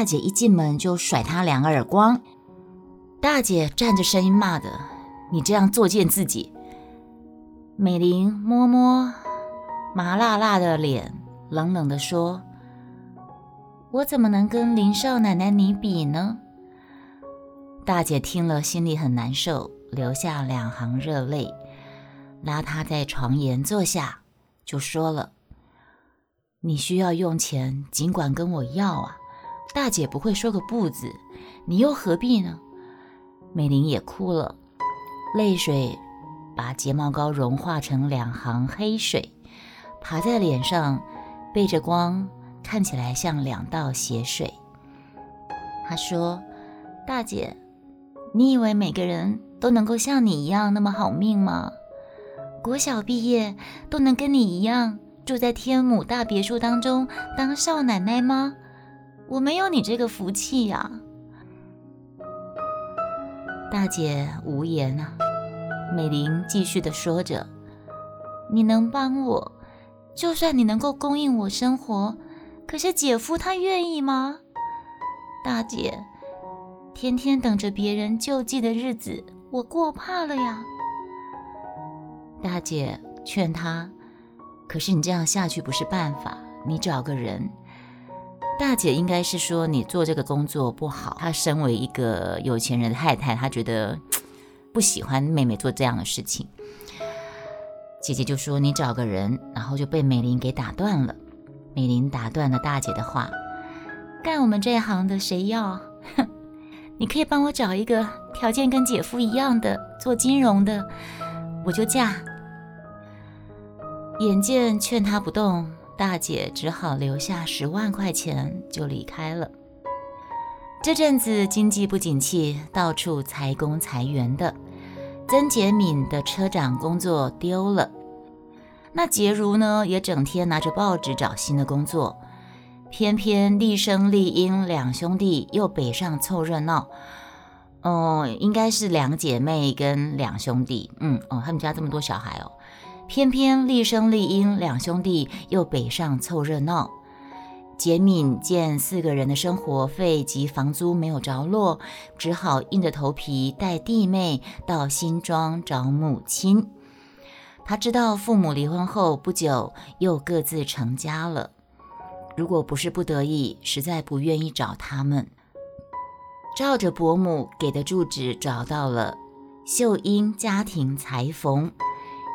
大姐一进门就甩他两个耳光。大姐站着声音骂的：“你这样作践自己！”美玲摸摸麻辣辣的脸，冷冷地说：“我怎么能跟林少奶奶你比呢？”大姐听了心里很难受，流下两行热泪，拉她在床沿坐下，就说了：“你需要用钱，尽管跟我要啊，大姐不会说个不字，你又何必呢？”美玲也哭了，泪水。把睫毛膏融化成两行黑水，爬在脸上，背着光，看起来像两道血水。他说：“大姐，你以为每个人都能够像你一样那么好命吗？国小毕业都能跟你一样住在天母大别墅当中当少奶奶吗？我没有你这个福气呀。”大姐无言啊。美玲继续的说着：“你能帮我，就算你能够供应我生活，可是姐夫他愿意吗？大姐，天天等着别人救济的日子，我过怕了呀。”大姐劝他：“可是你这样下去不是办法，你找个人。”大姐应该是说你做这个工作不好。她身为一个有钱人的太太，她觉得。不喜欢妹妹做这样的事情，姐姐就说：“你找个人。”然后就被美玲给打断了。美玲打断了大姐的话：“干我们这一行的谁要？哼，你可以帮我找一个条件跟姐夫一样的做金融的，我就嫁。”眼见劝她不动，大姐只好留下十万块钱就离开了。这阵子经济不景气，到处裁工裁员的。曾杰敏的车长工作丢了，那杰如呢，也整天拿着报纸找新的工作。偏偏丽生、丽英两兄弟又北上凑热闹。哦，应该是两姐妹跟两兄弟。嗯，哦，他们家这么多小孩哦。偏偏厉生、厉英两兄弟又北上凑热闹。杰敏见四个人的生活费及房租没有着落，只好硬着头皮带弟妹到新庄找母亲。他知道父母离婚后不久又各自成家了，如果不是不得已，实在不愿意找他们。照着伯母给的住址找到了秀英家庭裁缝，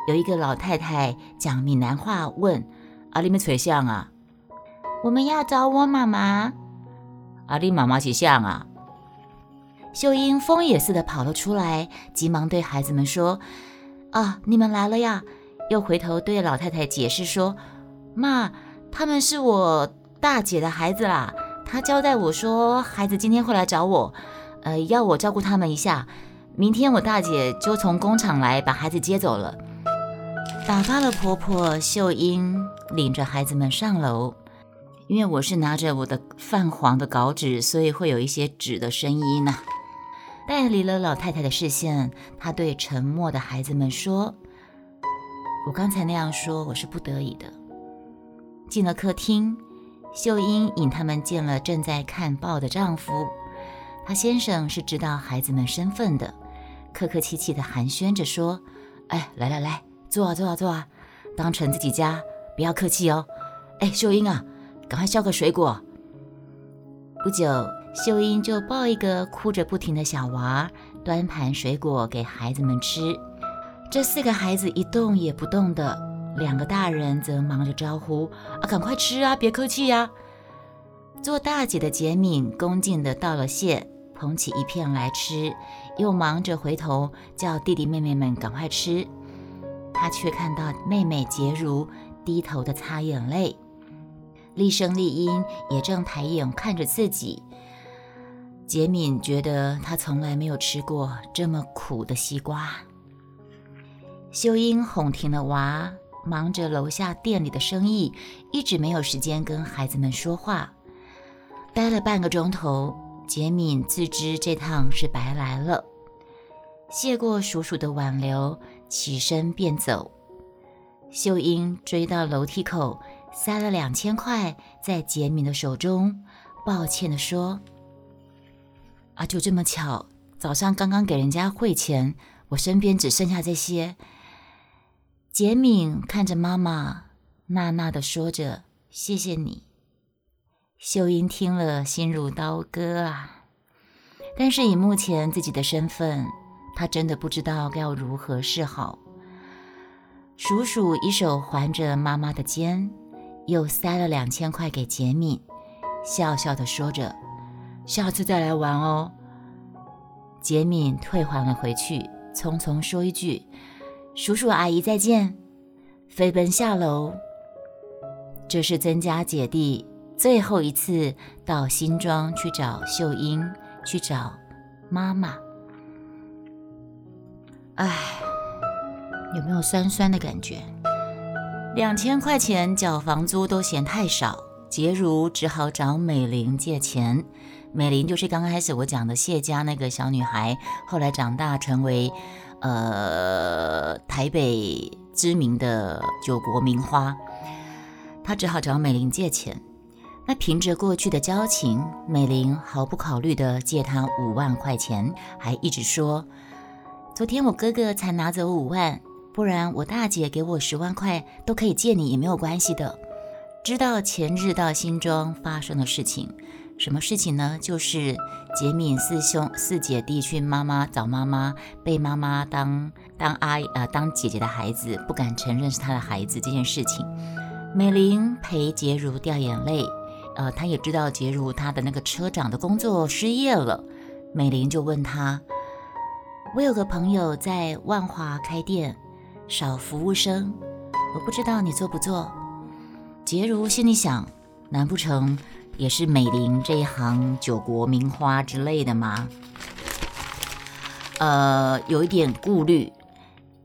有一个老太太讲闽南话问：“阿里没垂相啊？”我们要找我妈妈。阿丽妈妈是像啊。秀英疯也似的跑了出来，急忙对孩子们说：“啊，你们来了呀！”又回头对老太太解释说：“妈，他们是我大姐的孩子啦。她交代我说，孩子今天会来找我，呃，要我照顾他们一下。明天我大姐就从工厂来把孩子接走了。”打发了婆婆，秀英领着孩子们上楼。因为我是拿着我的泛黄的稿纸，所以会有一些纸的声音呢。带离了老太太的视线，她对沉默的孩子们说：“我刚才那样说，我是不得已的。”进了客厅，秀英引他们见了正在看报的丈夫。她先生是知道孩子们身份的，客客气气的寒暄着说：“哎，来来来，坐啊坐啊坐啊，当成自己家，不要客气哦。哎，秀英啊。”赶快削个水果。不久，秀英就抱一个哭着不停的小娃，端盘水果给孩子们吃。这四个孩子一动也不动的，两个大人则忙着招呼：“啊，赶快吃啊，别客气呀！”做大姐的杰敏恭敬的道了谢，捧起一片来吃，又忙着回头叫弟弟妹妹们赶快吃。他却看到妹妹杰如低头的擦眼泪。厉声厉音也正抬眼看着自己。杰敏觉得他从来没有吃过这么苦的西瓜。秀英哄停了娃，忙着楼下店里的生意，一直没有时间跟孩子们说话。待了半个钟头，杰敏自知这趟是白来了，谢过叔叔的挽留，起身便走。秀英追到楼梯口。塞了两千块在杰敏的手中，抱歉的说：“啊，就这么巧，早上刚刚给人家汇钱，我身边只剩下这些。”杰敏看着妈妈，呐呐的说着：“谢谢你。”秀英听了，心如刀割啊！但是以目前自己的身份，他真的不知道该要如何是好。叔叔一手环着妈妈的肩，又塞了两千块给杰敏，笑笑的说着：“下次再来玩哦。”杰敏退还了回去，匆匆说一句。叔叔阿姨再见，飞奔下楼。这是曾家姐弟最后一次到新庄去找秀英，去找妈妈。唉，有没有酸酸的感觉？两千块钱缴房租都嫌太少，杰如只好找美玲借钱。美玲就是刚开始我讲的谢家那个小女孩，后来长大成为。呃，台北知名的九国名花，他只好找美玲借钱。那凭着过去的交情，美玲毫不考虑的借他五万块钱，还一直说：“昨天我哥哥才拿走五万，不然我大姐给我十万块都可以借你，也没有关系的。”知道前日到新庄发生的事情。什么事情呢？就是杰敏四兄四姐弟去妈妈找妈妈，被妈妈当当阿姨呃当姐姐的孩子，不敢承认是他的孩子这件事情。美玲陪杰如掉眼泪，呃，她也知道杰如她的那个车长的工作失业了。美玲就问他：“我有个朋友在万华开店，少服务生，我不知道你做不做？”杰如心里想：难不成？也是美玲这一行九国名花之类的吗？呃，有一点顾虑。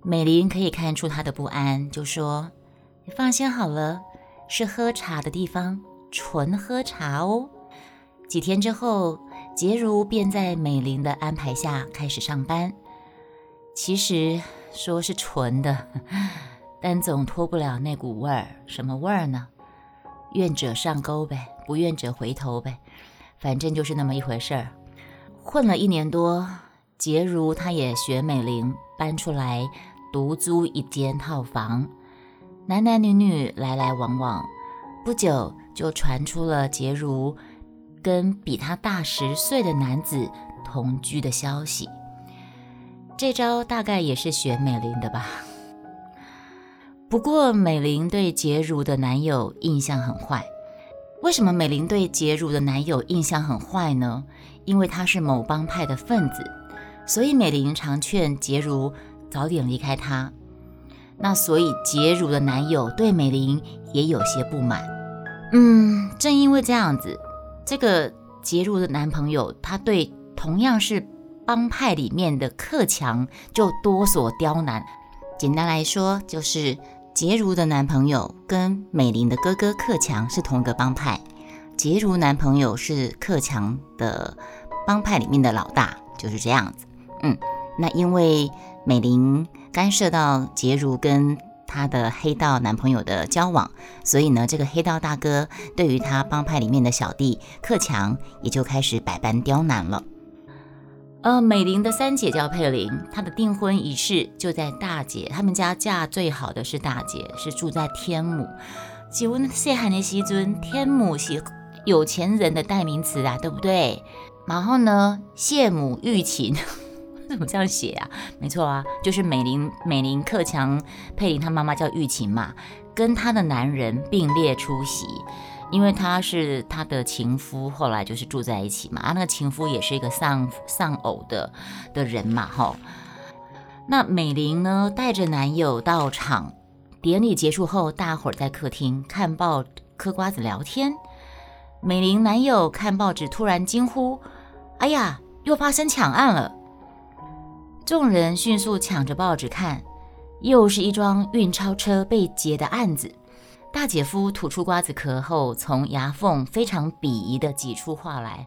美玲可以看出他的不安，就说：“你放心好了，是喝茶的地方，纯喝茶哦。”几天之后，杰如便在美玲的安排下开始上班。其实说是纯的，但总脱不了那股味儿。什么味儿呢？愿者上钩呗。不愿者回头呗，反正就是那么一回事儿。混了一年多，杰如他也学美玲搬出来独租一间套房，男男女女来来往往。不久就传出了杰如跟比他大十岁的男子同居的消息。这招大概也是学美玲的吧。不过美玲对杰如的男友印象很坏。为什么美玲对杰如的男友印象很坏呢？因为他是某帮派的分子，所以美玲常劝杰如早点离开他。那所以杰如的男友对美玲也有些不满。嗯，正因为这样子，这个杰如的男朋友他对同样是帮派里面的克强就多所刁难。简单来说就是。杰如的男朋友跟美玲的哥哥克强是同一个帮派，杰如男朋友是克强的帮派里面的老大，就是这样子。嗯，那因为美玲干涉到杰如跟她的黑道男朋友的交往，所以呢，这个黑道大哥对于他帮派里面的小弟克强也就开始百般刁难了。呃，美玲的三姐叫佩玲，她的订婚仪式就在大姐他们家嫁最好的是大姐，是住在天母。请问谢汉的西尊，天母是有钱人的代名词啊，对不对？然后呢，谢母玉琴 怎么这样写啊？没错啊，就是美玲美玲克强佩玲，她妈妈叫玉琴嘛，跟她的男人并列出席。因为他是他的情夫，后来就是住在一起嘛。啊，那个情夫也是一个丧丧偶的的人嘛，哈。那美玲呢，带着男友到场，典礼结束后，大伙儿在客厅看报、嗑瓜子、聊天。美玲男友看报纸，突然惊呼：“哎呀，又发生抢案了！”众人迅速抢着报纸看，又是一桩运钞车被劫的案子。大姐夫吐出瓜子壳后，从牙缝非常鄙夷地挤出话来：“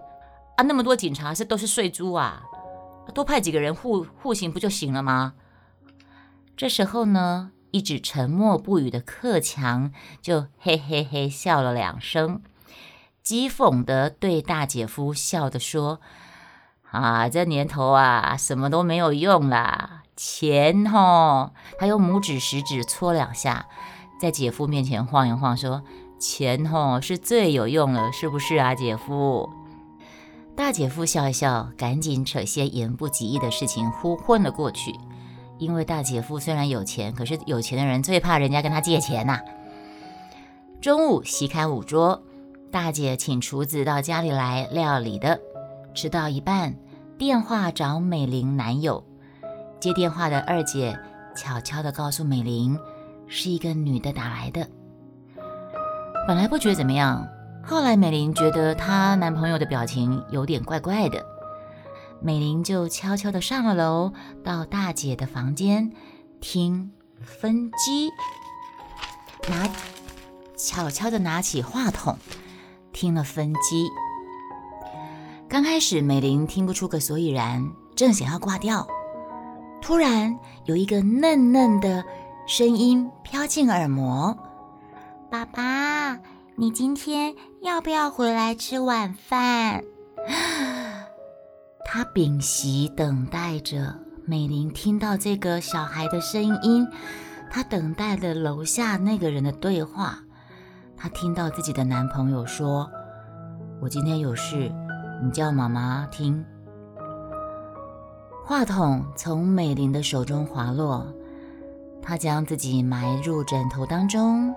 啊，那么多警察是都是睡猪啊？多派几个人护护行不就行了吗？”这时候呢，一直沉默不语的克强就嘿嘿嘿笑了两声。讥讽的对大姐夫笑着说：“啊，这年头啊，什么都没有用啦，钱吼！”他用拇指、食指搓两下，在姐夫面前晃一晃，说：“钱吼是最有用了，是不是啊，姐夫？”大姐夫笑一笑，赶紧扯些言不及义的事情呼混了过去。因为大姐夫虽然有钱，可是有钱的人最怕人家跟他借钱呐。中午席开五桌，大姐请厨子到家里来料理的。吃到一半，电话找美玲男友。接电话的二姐悄悄地告诉美玲，是一个女的打来的。本来不觉得怎么样。后来，美玲觉得她男朋友的表情有点怪怪的，美玲就悄悄的上了楼，到大姐的房间听分机，拿悄悄的拿起话筒听了分机。刚开始，美玲听不出个所以然，正想要挂掉，突然有一个嫩嫩的声音飘进耳膜：“爸爸。”你今天要不要回来吃晚饭？他屏息等待着美玲听到这个小孩的声音，她等待着楼下那个人的对话。她听到自己的男朋友说：“我今天有事，你叫妈妈听。”话筒从美玲的手中滑落，他将自己埋入枕头当中。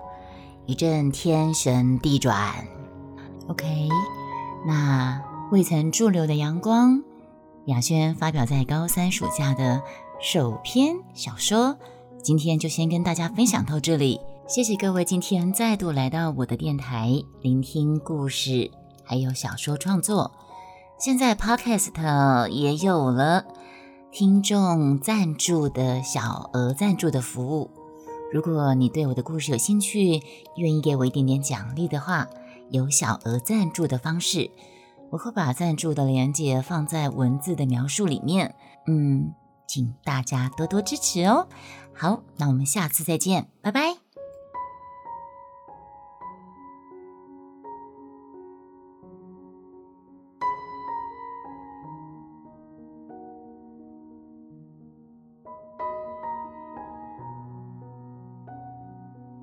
一阵天旋地转，OK，那未曾驻留的阳光，雅轩发表在高三暑假的首篇小说，今天就先跟大家分享到这里。谢谢各位今天再度来到我的电台，聆听故事，还有小说创作。现在 Podcast 也有了听众赞助的小额赞助的服务。如果你对我的故事有兴趣，愿意给我一点点奖励的话，有小额赞助的方式，我会把赞助的链接放在文字的描述里面。嗯，请大家多多支持哦。好，那我们下次再见，拜拜。